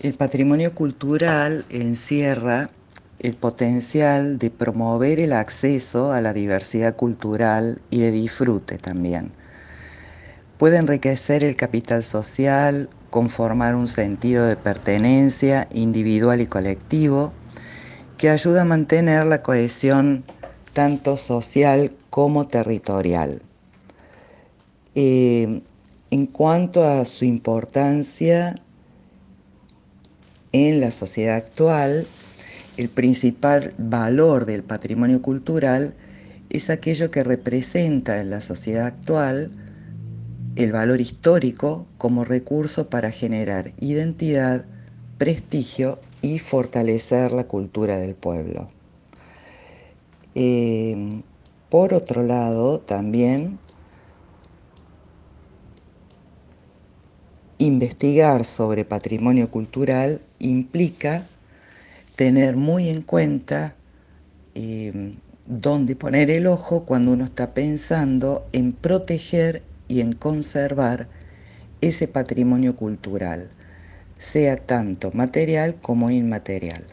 El patrimonio cultural encierra el potencial de promover el acceso a la diversidad cultural y de disfrute también. Puede enriquecer el capital social, conformar un sentido de pertenencia individual y colectivo, que ayuda a mantener la cohesión tanto social como territorial. Eh, en cuanto a su importancia en la sociedad actual, el principal valor del patrimonio cultural es aquello que representa en la sociedad actual el valor histórico como recurso para generar identidad, prestigio y fortalecer la cultura del pueblo. Eh, por otro lado, también investigar sobre patrimonio cultural implica tener muy en cuenta em, dónde poner el ojo cuando uno está pensando en proteger y en conservar ese patrimonio cultural, sea tanto material como inmaterial.